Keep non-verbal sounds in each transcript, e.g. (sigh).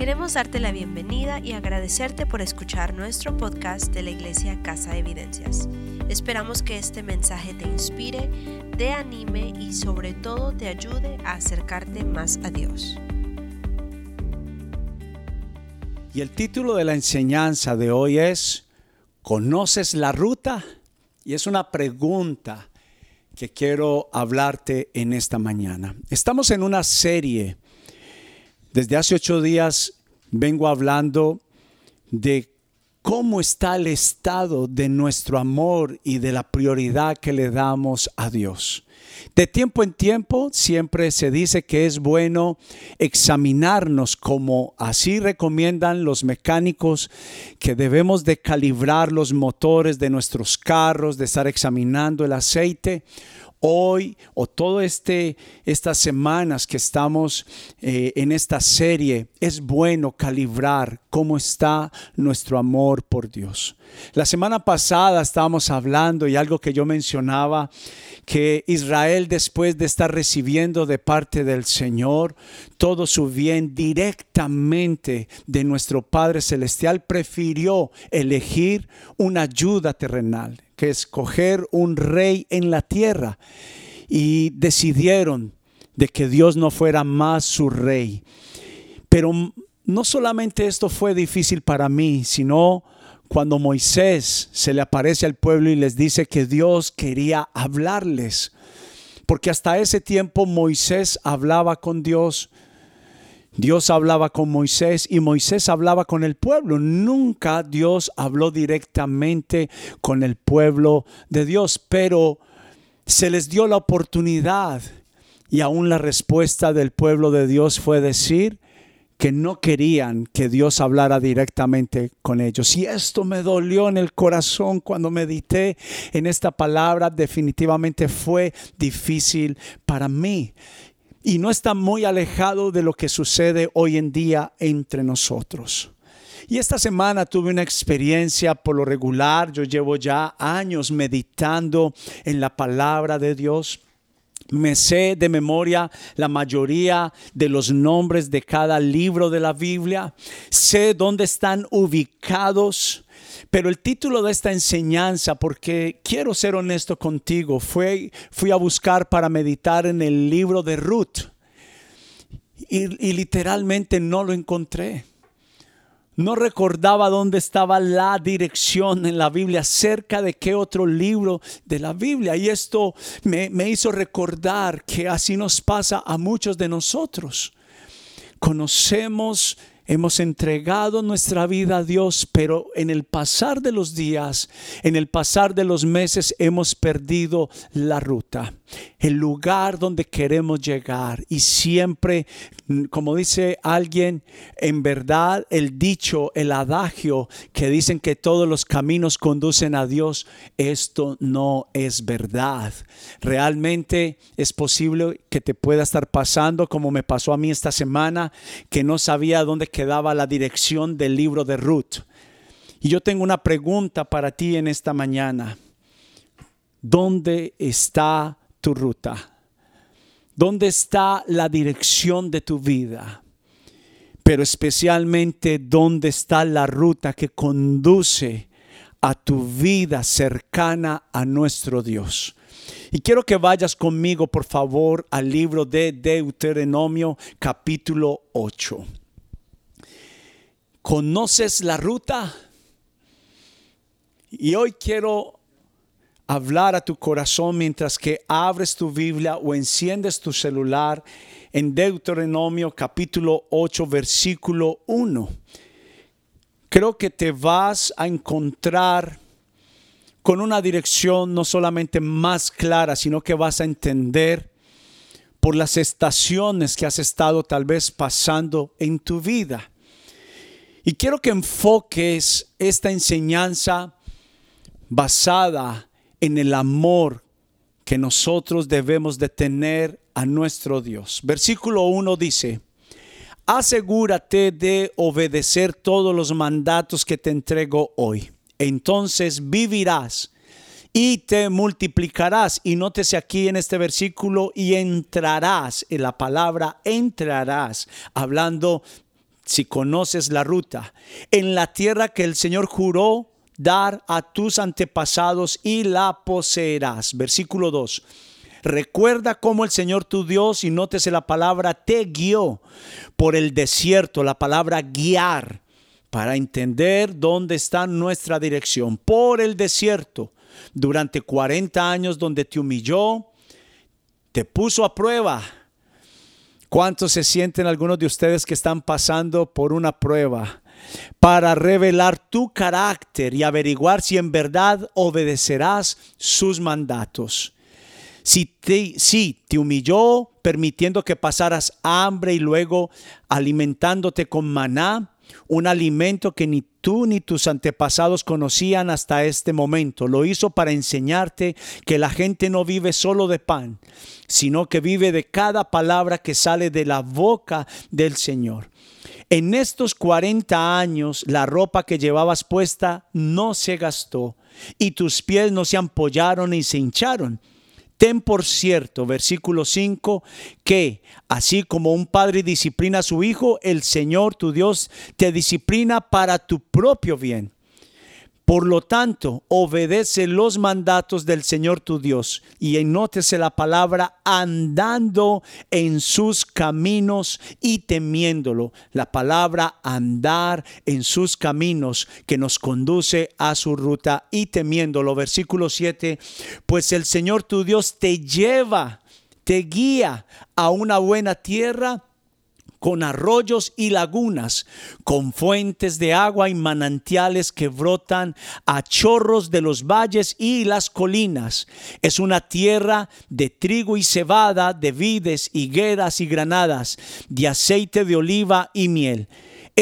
Queremos darte la bienvenida y agradecerte por escuchar nuestro podcast de la Iglesia Casa de Evidencias. Esperamos que este mensaje te inspire, te anime y sobre todo te ayude a acercarte más a Dios. Y el título de la enseñanza de hoy es, ¿conoces la ruta? Y es una pregunta que quiero hablarte en esta mañana. Estamos en una serie. Desde hace ocho días vengo hablando de cómo está el estado de nuestro amor y de la prioridad que le damos a Dios. De tiempo en tiempo siempre se dice que es bueno examinarnos como así recomiendan los mecánicos que debemos de calibrar los motores de nuestros carros, de estar examinando el aceite hoy o todo este estas semanas que estamos eh, en esta serie es bueno calibrar cómo está nuestro amor por Dios. La semana pasada estábamos hablando y algo que yo mencionaba que Israel después de estar recibiendo de parte del Señor todo su bien directamente de nuestro Padre celestial prefirió elegir una ayuda terrenal escoger un rey en la tierra. Y decidieron de que Dios no fuera más su rey. Pero no solamente esto fue difícil para mí, sino cuando Moisés se le aparece al pueblo y les dice que Dios quería hablarles. Porque hasta ese tiempo Moisés hablaba con Dios Dios hablaba con Moisés y Moisés hablaba con el pueblo. Nunca Dios habló directamente con el pueblo de Dios, pero se les dio la oportunidad y aún la respuesta del pueblo de Dios fue decir que no querían que Dios hablara directamente con ellos. Y esto me dolió en el corazón cuando medité en esta palabra. Definitivamente fue difícil para mí y no está muy alejado de lo que sucede hoy en día entre nosotros. Y esta semana tuve una experiencia por lo regular, yo llevo ya años meditando en la palabra de Dios. Me sé de memoria la mayoría de los nombres de cada libro de la Biblia. Sé dónde están ubicados pero el título de esta enseñanza, porque quiero ser honesto contigo, fue, fui a buscar para meditar en el libro de Ruth y, literalmente no lo encontré. No recordaba dónde estaba la dirección en la Biblia, cerca de qué otro libro de la Biblia. Y esto me, me hizo recordar que así nos pasa a muchos de nosotros. Conocemos Hemos entregado nuestra vida a Dios, pero en el pasar de los días, en el pasar de los meses, hemos perdido la ruta, el lugar donde queremos llegar. Y siempre, como dice alguien, en verdad el dicho, el adagio que dicen que todos los caminos conducen a Dios, esto no es verdad. Realmente es posible que te pueda estar pasando como me pasó a mí esta semana, que no sabía dónde daba la dirección del libro de Ruth. Y yo tengo una pregunta para ti en esta mañana. ¿Dónde está tu ruta? ¿Dónde está la dirección de tu vida? Pero especialmente, ¿dónde está la ruta que conduce a tu vida cercana a nuestro Dios? Y quiero que vayas conmigo, por favor, al libro de Deuteronomio capítulo 8. ¿Conoces la ruta? Y hoy quiero hablar a tu corazón mientras que abres tu Biblia o enciendes tu celular en Deuteronomio capítulo 8 versículo 1. Creo que te vas a encontrar con una dirección no solamente más clara, sino que vas a entender por las estaciones que has estado tal vez pasando en tu vida. Y quiero que enfoques esta enseñanza basada en el amor que nosotros debemos de tener a nuestro Dios. Versículo 1 dice, asegúrate de obedecer todos los mandatos que te entrego hoy. Entonces vivirás y te multiplicarás. Y nótese aquí en este versículo, y entrarás, en la palabra entrarás, hablando si conoces la ruta, en la tierra que el Señor juró dar a tus antepasados y la poseerás. Versículo 2. Recuerda cómo el Señor tu Dios, y nótese la palabra, te guió por el desierto, la palabra guiar, para entender dónde está nuestra dirección. Por el desierto, durante 40 años donde te humilló, te puso a prueba. ¿Cuántos se sienten algunos de ustedes que están pasando por una prueba? Para revelar tu carácter y averiguar si en verdad obedecerás sus mandatos. Si te, si te humilló permitiendo que pasaras hambre y luego alimentándote con maná, un alimento que ni tú ni tus antepasados conocían hasta este momento. Lo hizo para enseñarte que la gente no vive solo de pan, sino que vive de cada palabra que sale de la boca del Señor. En estos 40 años la ropa que llevabas puesta no se gastó y tus pies no se ampollaron ni se hincharon Ten por cierto, versículo 5, que así como un padre disciplina a su hijo, el Señor tu Dios te disciplina para tu propio bien. Por lo tanto, obedece los mandatos del Señor tu Dios y enótese la palabra andando en sus caminos y temiéndolo. La palabra andar en sus caminos que nos conduce a su ruta y temiéndolo. Versículo 7, pues el Señor tu Dios te lleva, te guía a una buena tierra con arroyos y lagunas, con fuentes de agua y manantiales que brotan a chorros de los valles y las colinas. Es una tierra de trigo y cebada, de vides, higueras y granadas, de aceite de oliva y miel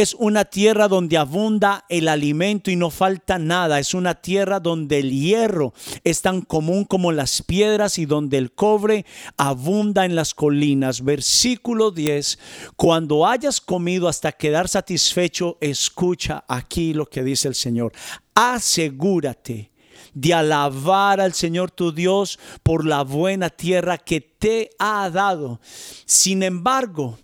es una tierra donde abunda el alimento y no falta nada. Es una tierra donde el hierro es tan común como las piedras y donde el cobre abunda en las colinas. Versículo 10. Cuando hayas comido hasta quedar satisfecho, escucha aquí lo que dice el Señor. Asegúrate de alabar al Señor tu Dios por la buena tierra que te ha dado. Sin embargo,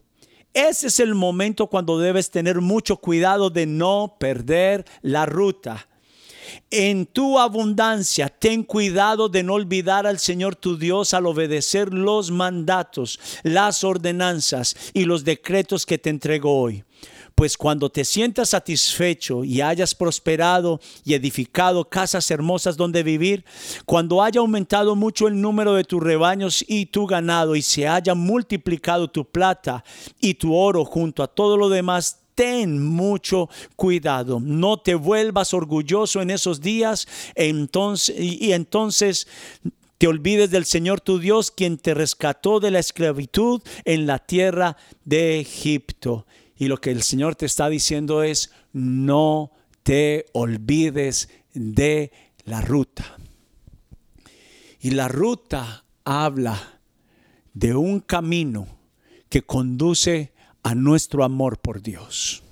ese es el momento cuando debes tener mucho cuidado de no perder la ruta. En tu abundancia, ten cuidado de no olvidar al Señor tu Dios al obedecer los mandatos, las ordenanzas y los decretos que te entrego hoy. Pues cuando te sientas satisfecho y hayas prosperado y edificado casas hermosas donde vivir, cuando haya aumentado mucho el número de tus rebaños y tu ganado y se haya multiplicado tu plata y tu oro junto a todo lo demás, ten mucho cuidado. No te vuelvas orgulloso en esos días entonces, y, y entonces te olvides del Señor tu Dios, quien te rescató de la esclavitud en la tierra de Egipto. Y lo que el Señor te está diciendo es, no te olvides de la ruta. Y la ruta habla de un camino que conduce a nuestro amor por Dios.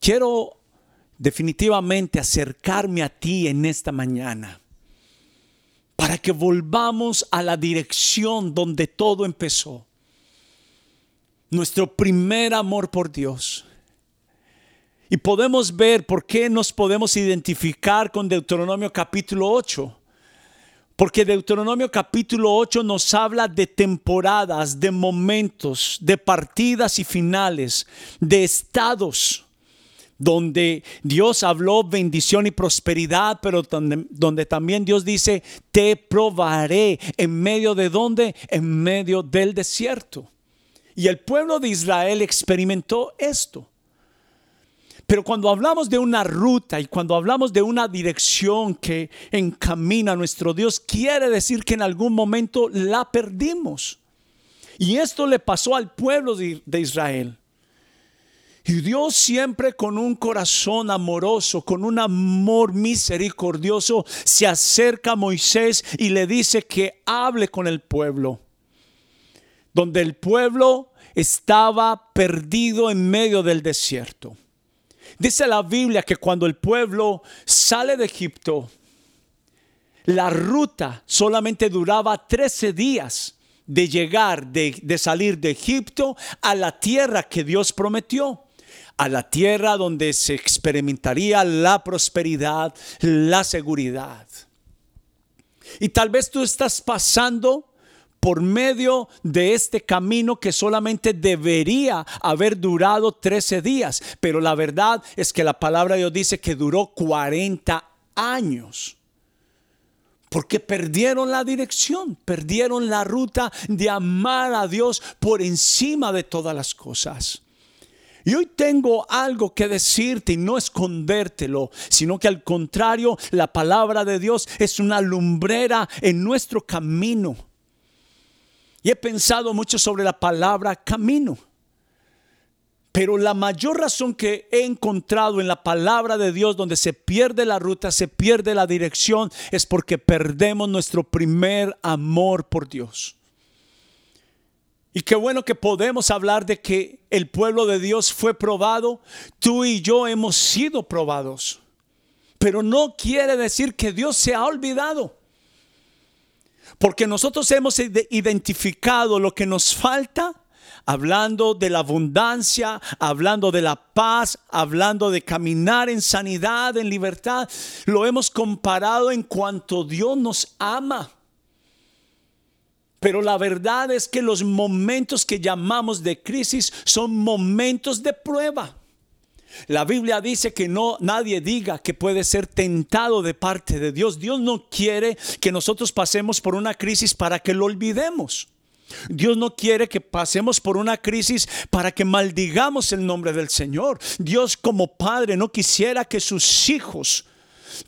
Quiero definitivamente acercarme a ti en esta mañana para que volvamos a la dirección donde todo empezó nuestro primer amor por Dios. Y podemos ver por qué nos podemos identificar con Deuteronomio capítulo 8. Porque Deuteronomio capítulo 8 nos habla de temporadas, de momentos, de partidas y finales, de estados donde Dios habló bendición y prosperidad, pero donde, donde, también Dios dice, te probaré en medio de dónde? En medio del desierto. Y el pueblo de Israel experimentó esto. Pero cuando hablamos de una ruta y cuando hablamos de una dirección que encamina a nuestro Dios, quiere decir que en algún momento la perdimos. Y esto le pasó al pueblo de, Israel. Y Dios siempre con un corazón amoroso, con un amor misericordioso, se acerca a Moisés y le dice que hable con el pueblo donde el pueblo estaba perdido en medio del desierto. Dice la Biblia que cuando el pueblo sale de Egipto, la ruta solamente duraba 13 días de llegar, de, de salir de Egipto a la tierra que Dios prometió a la tierra donde se experimentaría la prosperidad, la seguridad. Y tal vez tú estás pasando por medio de este camino que solamente debería haber durado 13 días. Pero la verdad es que la palabra de Dios dice que duró 40 años. Porque perdieron la dirección, perdieron la ruta de amar a Dios por encima de todas las cosas. Y hoy tengo algo que decirte y no escondértelo, sino que al contrario, la palabra de Dios es una lumbrera en nuestro camino y he pensado mucho sobre la palabra camino. Pero la mayor razón que he encontrado en la palabra de Dios donde se pierde la ruta, se pierde la dirección, es porque perdemos nuestro primer amor por Dios. Y qué bueno que podemos hablar de que el pueblo de Dios fue probado. Tú y yo hemos sido probados. Pero no quiere decir que Dios se ha olvidado. Porque nosotros hemos identificado lo que nos falta, hablando de la abundancia, hablando de la paz, hablando de caminar en sanidad, en libertad. Lo hemos comparado en cuanto Dios nos ama. Pero la verdad es que los momentos que llamamos de crisis son momentos de prueba. La Biblia dice que no nadie diga que puede ser tentado de parte de Dios. Dios no quiere que nosotros pasemos por una crisis para que lo olvidemos. Dios no quiere que pasemos por una crisis para que maldigamos el nombre del Señor. Dios como Padre no quisiera que sus hijos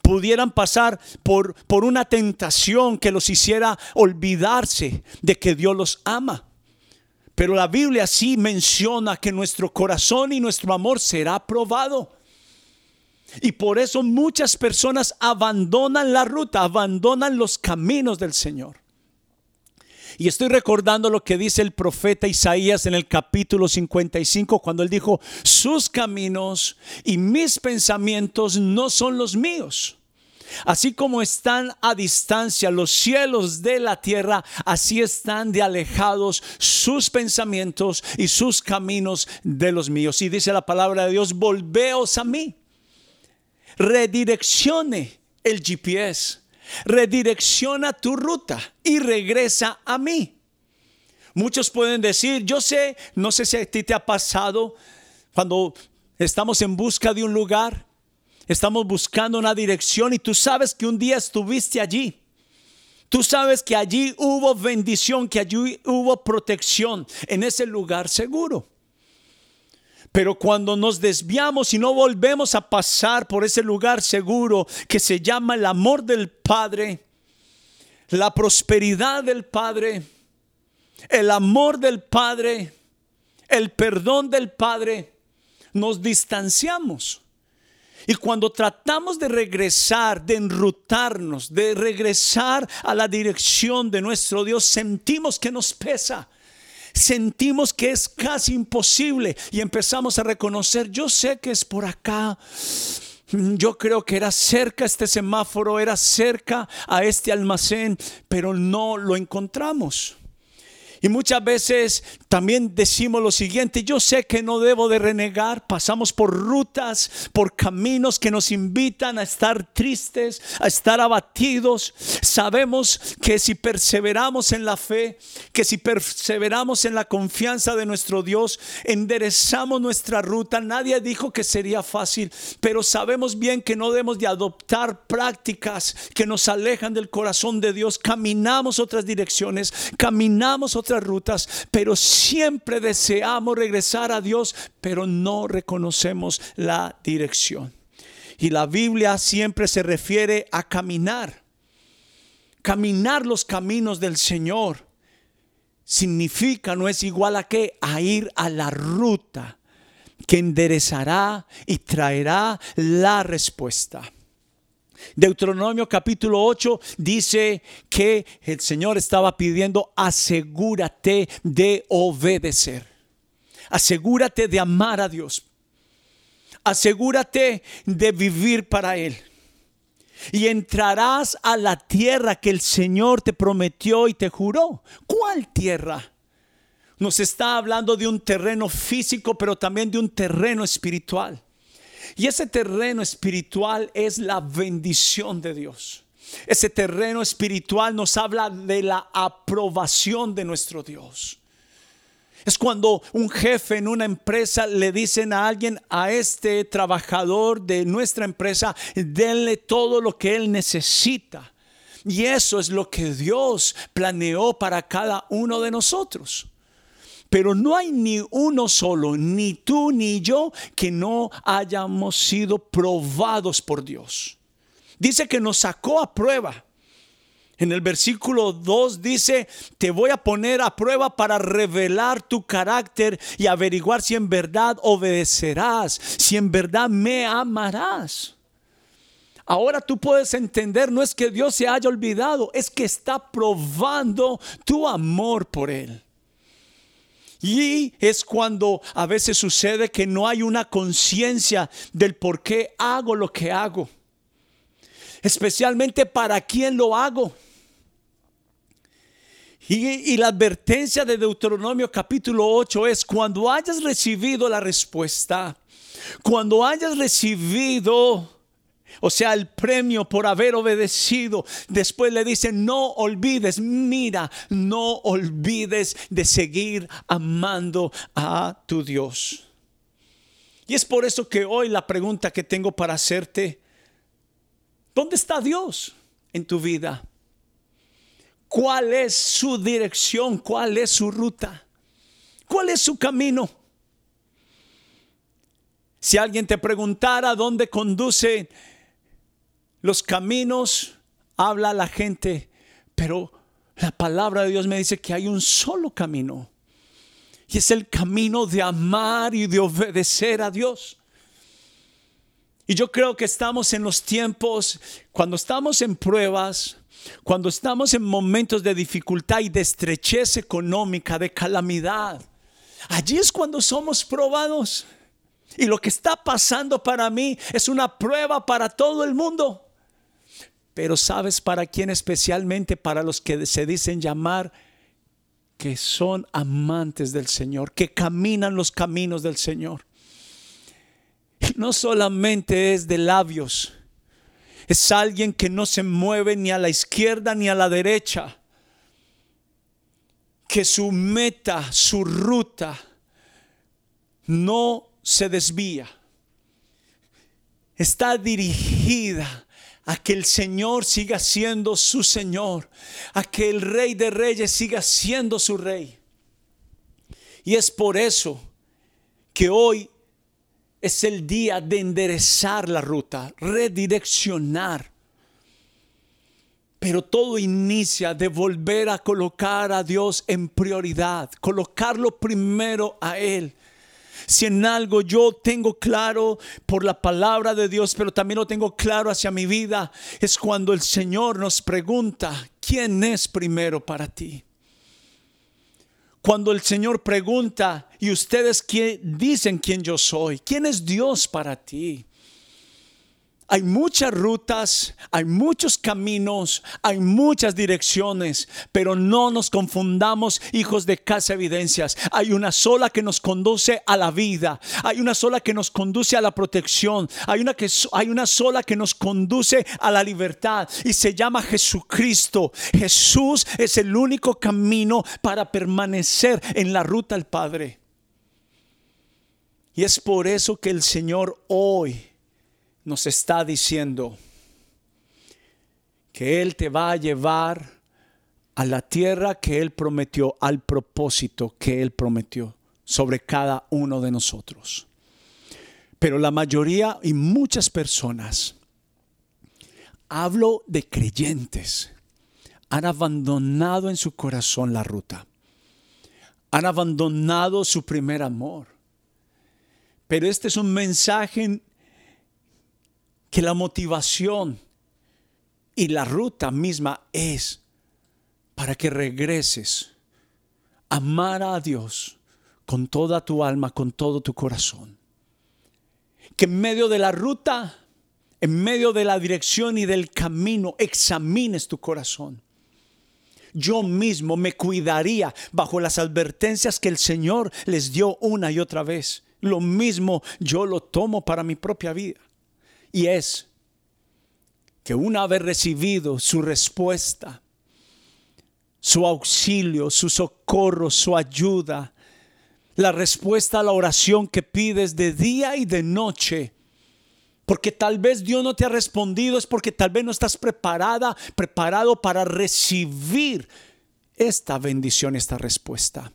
pudieran pasar por, por una tentación que los hiciera olvidarse de que Dios los ama. Pero la Biblia sí menciona que nuestro corazón y nuestro amor será probado. Y por eso muchas personas abandonan la ruta, abandonan los caminos del Señor. Y estoy recordando lo que dice el profeta Isaías en el capítulo 55 cuando él dijo, sus caminos y mis pensamientos no son los míos. Así como están a distancia los cielos de la tierra, así están de alejados sus pensamientos y sus caminos de los míos. Y dice la palabra de Dios, volveos a mí. Redireccione el GPS. Redirecciona tu ruta y regresa a mí. Muchos pueden decir, yo sé, no sé si a ti te ha pasado cuando estamos en busca de un lugar Estamos buscando una dirección y tú sabes que un día estuviste allí. Tú sabes que allí hubo bendición, que allí hubo protección en ese lugar seguro. Pero cuando nos desviamos y no volvemos a pasar por ese lugar seguro que se llama el amor del Padre, la prosperidad del Padre, el amor del Padre, el perdón del Padre, nos distanciamos. Y cuando tratamos de regresar, de enrutarnos, de regresar a la dirección de nuestro Dios, sentimos que nos pesa. Sentimos que es casi imposible y empezamos a reconocer, yo sé que es por acá, yo creo que era cerca este semáforo, era cerca a este almacén, pero no lo encontramos. Y muchas veces también decimos lo siguiente, yo sé que no debo de renegar, pasamos por rutas, por caminos que nos invitan a estar tristes, a estar abatidos. Sabemos que si perseveramos en la fe, que si perseveramos en la confianza de nuestro Dios, enderezamos nuestra ruta. Nadie dijo que sería fácil, pero sabemos bien que no debemos de adoptar prácticas que nos alejan del corazón de Dios. Caminamos otras direcciones, caminamos otras rutas, pero siempre deseamos regresar a Dios, pero no reconocemos la dirección. Y la Biblia siempre se refiere a caminar. Caminar los caminos del Señor significa, no es igual a que a ir a la ruta que enderezará y traerá la respuesta. Deuteronomio capítulo 8 dice que el Señor estaba pidiendo asegúrate de obedecer. Asegúrate de amar a Dios. Asegúrate de vivir para Él. y entrarás a la tierra que el Señor te prometió y te juró. ¿Cuál tierra? Nos está hablando de un terreno físico, pero también de un terreno espiritual. Y ese terreno espiritual es la bendición de Dios. Ese terreno espiritual nos habla de la aprobación de nuestro Dios. Es cuando un jefe en una empresa le dicen a alguien, a este trabajador de nuestra empresa, denle todo lo que él necesita. Y eso es lo que Dios planeó para cada uno de nosotros. Pero no hay ni uno solo, ni tú ni yo, que no hayamos sido probados por Dios. Dice que nos sacó a prueba. En el versículo 2 dice, te voy a poner a prueba para revelar tu carácter y averiguar si en verdad obedecerás, si en verdad me amarás. Ahora tú puedes entender, no es que Dios se haya olvidado, es que está probando tu amor por Él. Y es cuando a veces sucede que no hay una conciencia del por qué hago lo que hago. Especialmente para quién lo hago. Y, la advertencia de Deuteronomio capítulo 8 es cuando hayas recibido la respuesta, cuando hayas recibido, o sea, el premio por haber obedecido, después le dice, no olvides, mira, no olvides de seguir amando a tu Dios. Y es por eso que hoy la pregunta que tengo para hacerte, ¿dónde está Dios en tu vida? cuál es su dirección, cuál es su ruta, cuál es su camino. Si alguien te preguntara dónde conduce los caminos, habla la gente, pero la palabra de Dios me dice que hay un solo camino. Y es el camino de amar y de obedecer a Dios. Y yo creo que estamos en los tiempos, cuando estamos en pruebas, cuando estamos en momentos de dificultad y de estrechez económica, de calamidad, allí es cuando somos probados. Y lo que está pasando para mí es una prueba para todo el mundo. Pero ¿sabes para quién especialmente? Para los que se dicen llamar que son amantes del Señor, que caminan los caminos del Señor. No solamente es de labios, es alguien que no se mueve ni a la izquierda ni a la derecha. Que su meta, su ruta, no se desvía. Está dirigida a que el Señor siga siendo su Señor, a que el Rey de Reyes siga siendo su Rey. Y es por eso que hoy es el día de enderezar la ruta, redireccionar. Pero todo inicia de volver a colocar a Dios en prioridad, colocarlo primero a Él. Si en algo yo tengo claro por la palabra de Dios, pero también lo tengo claro hacia mi vida, es cuando el Señor nos pregunta, ¿quién es primero para ti? Cuando el Señor pregunta, ¿y ustedes dicen quién yo soy? ¿Quién es Dios para ti? Hay muchas rutas, hay muchos caminos, hay muchas direcciones, pero no nos confundamos, hijos de casa evidencias. Hay una sola que nos conduce a la vida, hay una sola que nos conduce a la protección, hay una, que, hay una sola que nos conduce a la libertad y se llama Jesucristo. Jesús es el único camino para permanecer en la ruta al Padre. Y es por eso que el Señor hoy nos está diciendo que Él te va a llevar a la tierra que Él prometió, al propósito que Él prometió sobre cada uno de nosotros. Pero la mayoría y muchas personas, hablo de creyentes, han abandonado en su corazón la ruta. Han abandonado su primer amor. Pero este es un mensaje que la motivación y la ruta misma es para que regreses a amar a Dios con toda tu alma, con todo tu corazón. Que en medio de la ruta en medio de la dirección y del camino, examines tu corazón. Yo mismo me cuidaría bajo las advertencias que el Señor les dio una y otra vez. Lo mismo yo lo tomo para mi propia vida. Y es que una vez recibido su respuesta, su auxilio, su socorro, su ayuda, la respuesta a la oración que pides de día y de noche, porque tal vez Dios no te ha respondido, es porque tal vez no estás preparada, preparado para recibir esta bendición, esta respuesta.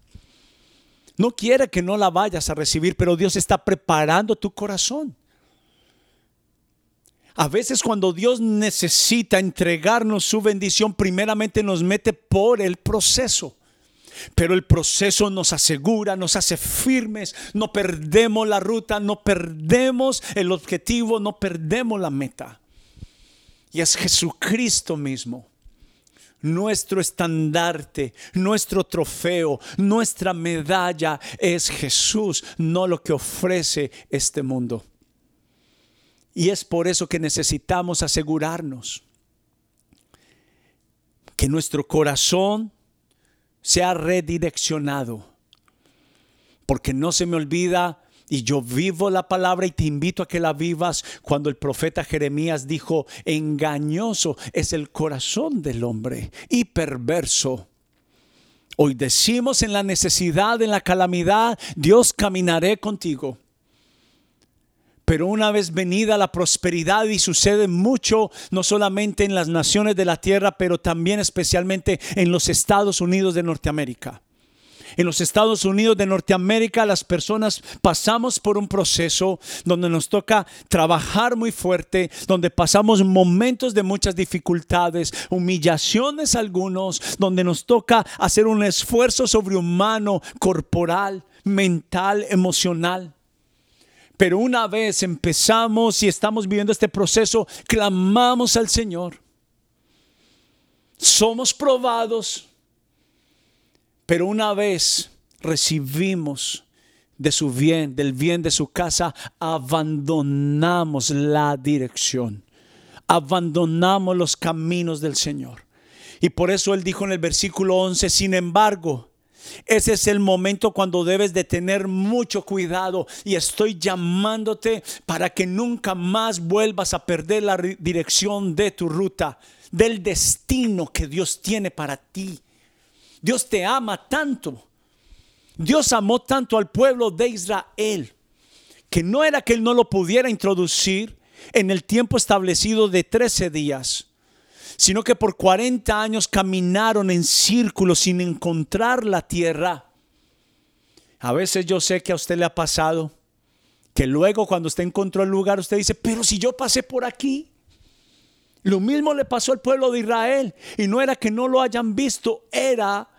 No quiere que no la vayas a recibir, pero Dios está preparando tu corazón. A veces cuando Dios necesita entregarnos su bendición, primeramente nos mete por el proceso. Pero el proceso nos asegura, nos hace firmes, no perdemos la ruta, no perdemos el objetivo, no perdemos la meta. Y es Jesucristo mismo, nuestro estandarte, nuestro trofeo, nuestra medalla es Jesús, no lo que ofrece este mundo. Y es por eso que necesitamos asegurarnos que nuestro corazón sea redireccionado. Porque no se me olvida, y yo vivo la palabra y te invito a que la vivas, cuando el profeta Jeremías dijo, engañoso es el corazón del hombre y perverso. Hoy decimos en la necesidad, en la calamidad, Dios caminaré contigo. Pero una vez venida la prosperidad y sucede mucho, no solamente en las naciones de la tierra, pero también especialmente en los Estados Unidos de Norteamérica. En los Estados Unidos de Norteamérica las personas pasamos por un proceso donde nos toca trabajar muy fuerte, donde pasamos momentos de muchas dificultades, humillaciones algunos, donde nos toca hacer un esfuerzo sobrehumano, corporal, mental, emocional. Pero una vez empezamos y estamos viviendo este proceso, clamamos al Señor. Somos probados, pero una vez recibimos de su bien, del bien de su casa, abandonamos la dirección, abandonamos los caminos del Señor. Y por eso él dijo en el versículo 11, sin embargo, ese es el momento cuando debes de tener mucho cuidado y estoy llamándote para que nunca más vuelvas a perder la dirección de tu ruta, del destino que Dios tiene para ti. Dios te ama tanto. Dios amó tanto al pueblo de Israel que no era que Él no lo pudiera introducir en el tiempo establecido de 13 días sino que por 40 años caminaron en círculos sin encontrar la tierra. A veces yo sé que a usted le ha pasado que luego cuando usted encontró el lugar, usted dice, pero si yo pasé por aquí. Lo mismo le pasó al pueblo de Israel. Y no era que no lo hayan visto, era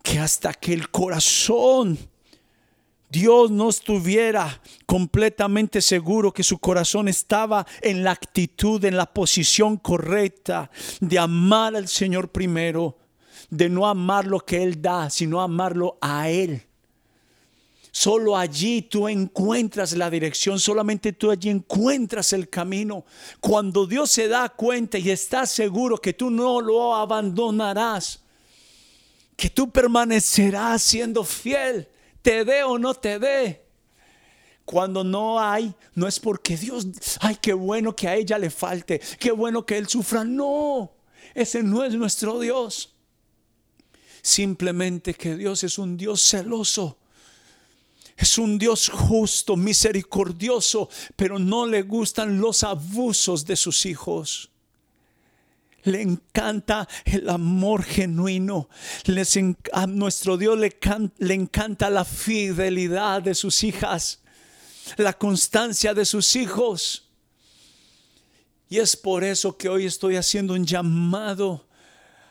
que hasta que el corazón Dios no estuviera completamente seguro que su corazón estaba en la actitud, en la posición correcta de amar al Señor primero, de no amar lo que Él da, sino amarlo a Él. Solo allí tú encuentras la dirección, solamente tú allí encuentras el camino. Cuando Dios se da cuenta y está seguro que tú no lo abandonarás, que tú permanecerás siendo fiel te dé o no te dé. Cuando no hay, no es porque Dios, ay, qué bueno que a ella le falte, qué bueno que él sufra. No, ese no es nuestro Dios. Simplemente que Dios es un Dios celoso. Es un Dios justo, misericordioso, pero no le gustan los abusos de sus hijos le encanta el amor genuino. a nuestro Dios le, le encanta la fidelidad de sus hijas, la constancia de sus hijos. Y es por eso que hoy estoy haciendo un llamado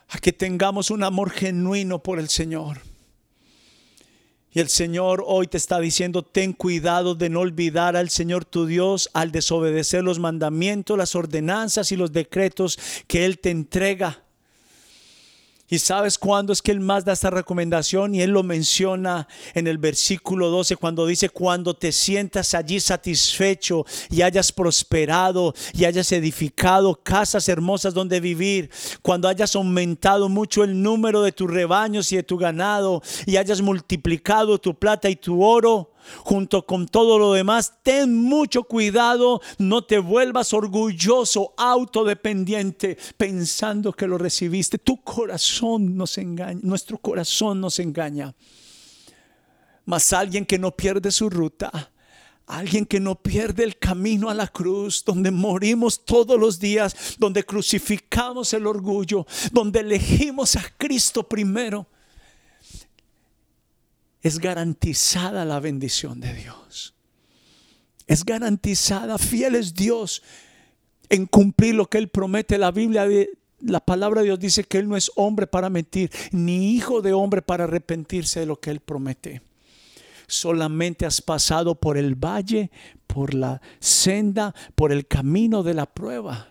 a que tengamos un amor genuino por el Señor. Y el Señor hoy te está diciendo, ten cuidado de no olvidar al Señor tu Dios al desobedecer los mandamientos, las ordenanzas y los decretos que Él te entrega. ¿Y sabes cuándo es que Él más da esta recomendación? Y Él lo menciona en el versículo 12 cuando dice, cuando te sientas allí satisfecho y hayas prosperado y hayas edificado casas hermosas donde vivir, cuando hayas aumentado mucho el número de tus rebaños y de tu ganado y hayas multiplicado tu plata y tu oro, junto con todo lo demás, ten mucho cuidado, no te vuelvas orgulloso, autodependiente, pensando que lo recibiste. Tu corazón nos engaña, nuestro corazón nos engaña. Mas alguien que no pierde su ruta, Alguien que no pierde el camino a la cruz, donde morimos todos los días, donde crucificamos el orgullo, donde elegimos a Cristo primero es garantizada la bendición de Dios. Es garantizada, fiel es Dios en cumplir lo que Él promete. La Biblia, la palabra de Dios dice que Él no es hombre para mentir, ni hijo de hombre para arrepentirse de lo que Él promete. Solamente has pasado por el valle, por la senda, por el camino de la prueba,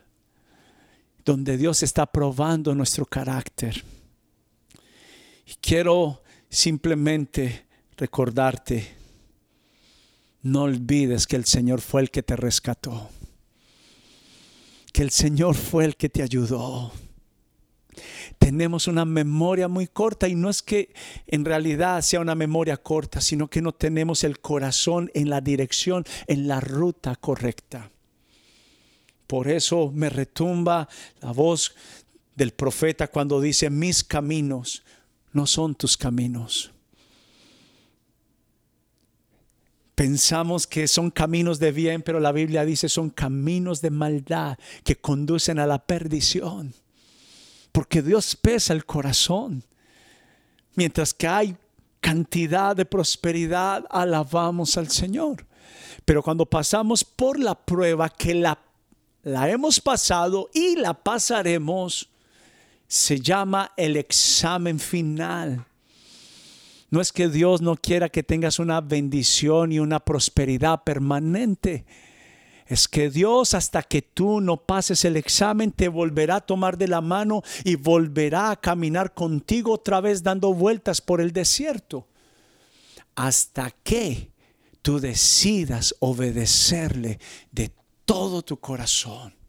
donde Dios está probando nuestro carácter. Y quiero simplemente recordarte, no olvides que el Señor fue el que te rescató, que el Señor fue el que te ayudó. Tenemos una memoria muy corta y no es que en realidad sea una memoria corta, sino que no tenemos el corazón en la dirección, en la ruta correcta. Por eso me retumba la voz del profeta cuando dice, mis caminos no son tus caminos. Pensamos que son caminos de bien, pero la Biblia dice son caminos de maldad que conducen a la perdición. Porque Dios pesa el corazón. Mientras que hay cantidad de prosperidad, alabamos al Señor. Pero cuando pasamos por la prueba que la, la hemos pasado y la pasaremos, se llama el examen final. No es que Dios no quiera que tengas una bendición y una prosperidad permanente. Es que Dios hasta que tú no pases el examen te volverá a tomar de la mano y volverá a caminar contigo otra vez dando vueltas por el desierto. Hasta que tú decidas obedecerle de todo tu corazón.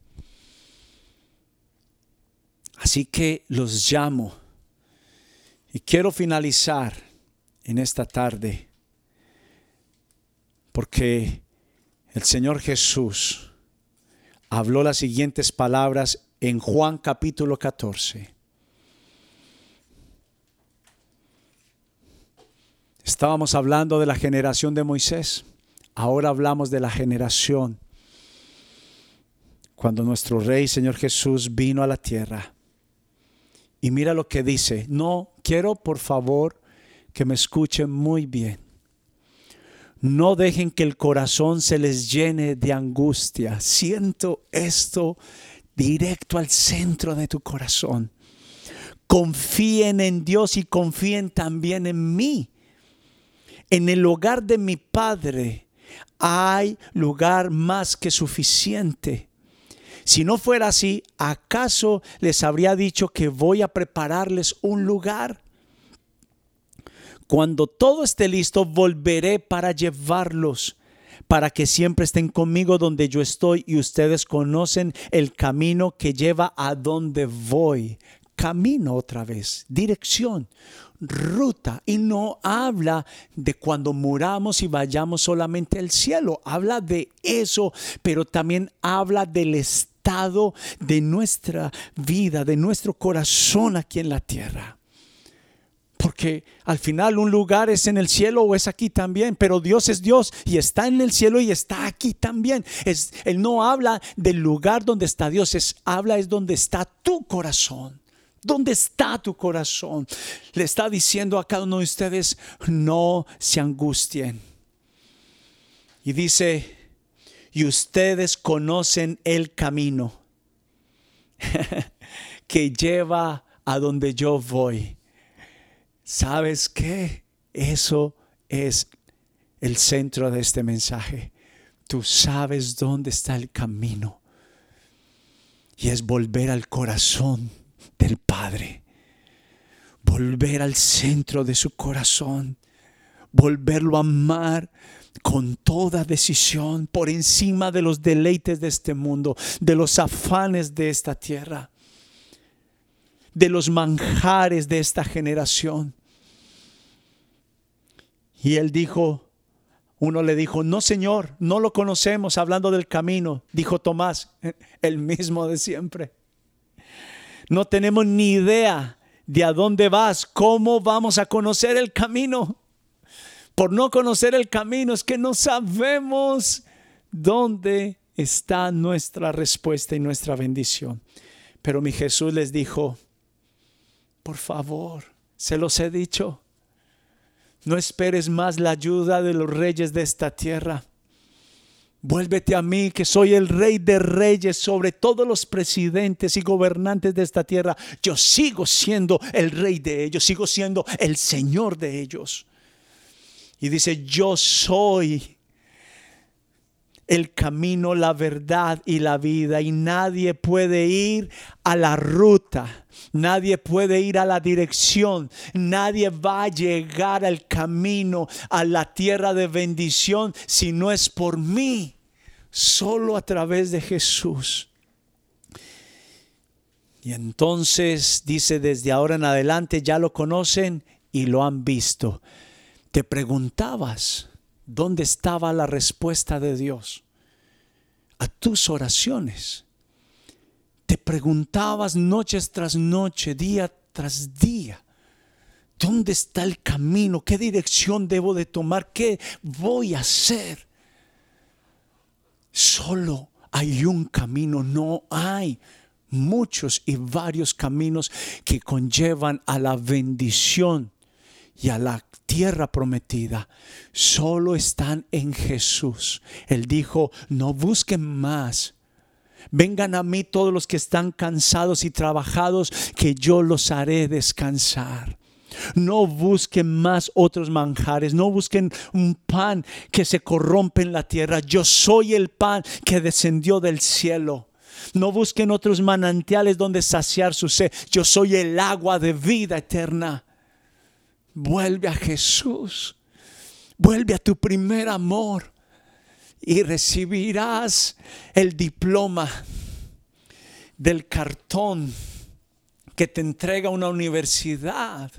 Así que los llamo y quiero finalizar en esta tarde porque el Señor Jesús habló las siguientes palabras en Juan capítulo 14. Estábamos hablando de la generación de Moisés, ahora hablamos de la generación cuando nuestro Rey Señor Jesús vino a la tierra y mira lo que dice. No, quiero por favor que me escuchen muy bien. No dejen que el corazón se les llene de angustia. Siento esto directo al centro de tu corazón. Confíen en Dios y confíen también en mí. En el hogar de mi Padre hay lugar más que suficiente. Si no fuera así, ¿acaso les habría dicho que voy a prepararles un lugar? Cuando todo esté listo, volveré para llevarlos, para que siempre estén conmigo donde yo estoy y ustedes conocen el camino que lleva a donde voy. Camino otra vez, dirección, ruta. Y no habla de cuando muramos y vayamos solamente al cielo. Habla de eso, pero también habla del estado de nuestra vida, de nuestro corazón aquí en la tierra. Porque al final un lugar es en el cielo o es aquí también, pero Dios es Dios y está en el cielo y está aquí también. Es, él no habla del lugar donde está Dios, es, habla es donde está tu corazón. ¿Dónde está tu corazón? Le está diciendo a cada uno de ustedes, no se angustien. Y dice, y ustedes conocen el camino (laughs) que lleva a donde yo voy. ¿Sabes qué? Eso es el centro de este mensaje. Tú sabes dónde está el camino. Y es volver al corazón del Padre. volver al centro de su corazón, volverlo a amar con toda decisión por encima de los deleites de este mundo, de los afanes de esta tierra, de los manjares de esta generación. Y él dijo, uno le dijo, no Señor, no lo conocemos hablando del camino. Dijo Tomás, (laughs) el mismo de siempre. No tenemos ni idea de a dónde vas, cómo vamos a conocer el camino. Por no conocer el camino es que no sabemos dónde está nuestra respuesta y nuestra bendición. Pero mi Jesús les dijo, por favor, se los he dicho, no esperes más la ayuda de los reyes de esta tierra. Vuélvete a mí, que soy el rey de reyes sobre todos los presidentes y gobernantes de esta tierra. Yo sigo siendo el rey de ellos, sigo siendo el señor de ellos. Y dice, yo soy el camino, la verdad y la vida. Y nadie puede ir a la ruta, nadie puede ir a la dirección, nadie va a llegar al camino, a la tierra de bendición, si no es por mí, solo a través de Jesús. Y entonces dice, desde ahora en adelante ya lo conocen y lo han visto. Te preguntabas, ¿Dónde estaba la respuesta de Dios a tus oraciones? Te preguntabas noches tras noche, día tras día, ¿dónde está el camino? ¿Qué dirección debo de tomar? ¿Qué voy a hacer? Solo hay un camino, no hay muchos y varios caminos que conllevan a la bendición y a la tierra prometida solo están en Jesús. Él dijo, no busquen más. Vengan a mí todos los que están cansados y trabajados, que yo los haré descansar. No busquen más otros manjares, no busquen un pan que se corrompe en la tierra. Yo soy el pan que descendió del cielo. No busquen otros manantiales donde saciar su sed. Yo soy el agua de vida eterna. Vuelve a Jesús. Vuelve a tu primer amor y recibirás el diploma del cartón que te entrega una universidad,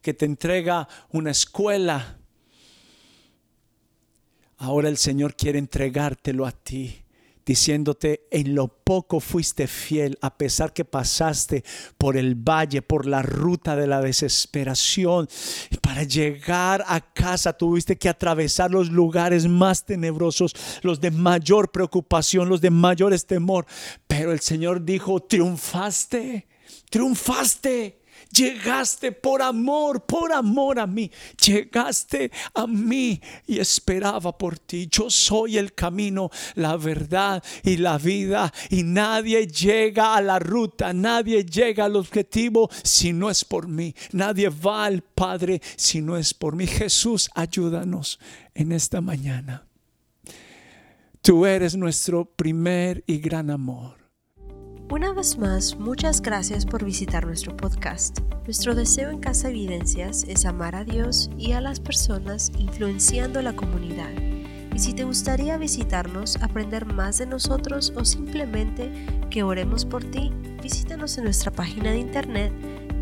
que te entrega una escuela. Ahora el Señor quiere entregártelo a ti diciéndote, en lo poco fuiste fiel, a pesar que pasaste por el valle, por la ruta de la desesperación. Para llegar a casa tuviste que atravesar los lugares más tenebrosos, los de mayor preocupación, los de mayores temor. Pero el Señor dijo, triunfaste, triunfaste. Llegaste por amor, por amor a mí. Llegaste a mí y esperaba por ti. Yo soy el camino, la verdad y la vida. Y nadie llega a la ruta, nadie llega al objetivo si no es por mí. Nadie va al Padre si no es por mí. Jesús, ayúdanos en esta mañana. Tú eres nuestro primer y gran amor. Una vez más, muchas gracias por visitar nuestro podcast. Nuestro deseo en Casa Evidencias es amar a Dios y a las personas influenciando la comunidad. Y si te gustaría visitarnos, aprender más de nosotros o simplemente que oremos por ti, visítanos en nuestra página de internet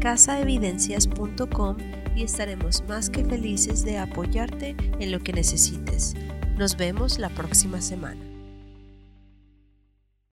casaevidencias.com y estaremos más que felices de apoyarte en lo que necesites. Nos vemos la próxima semana.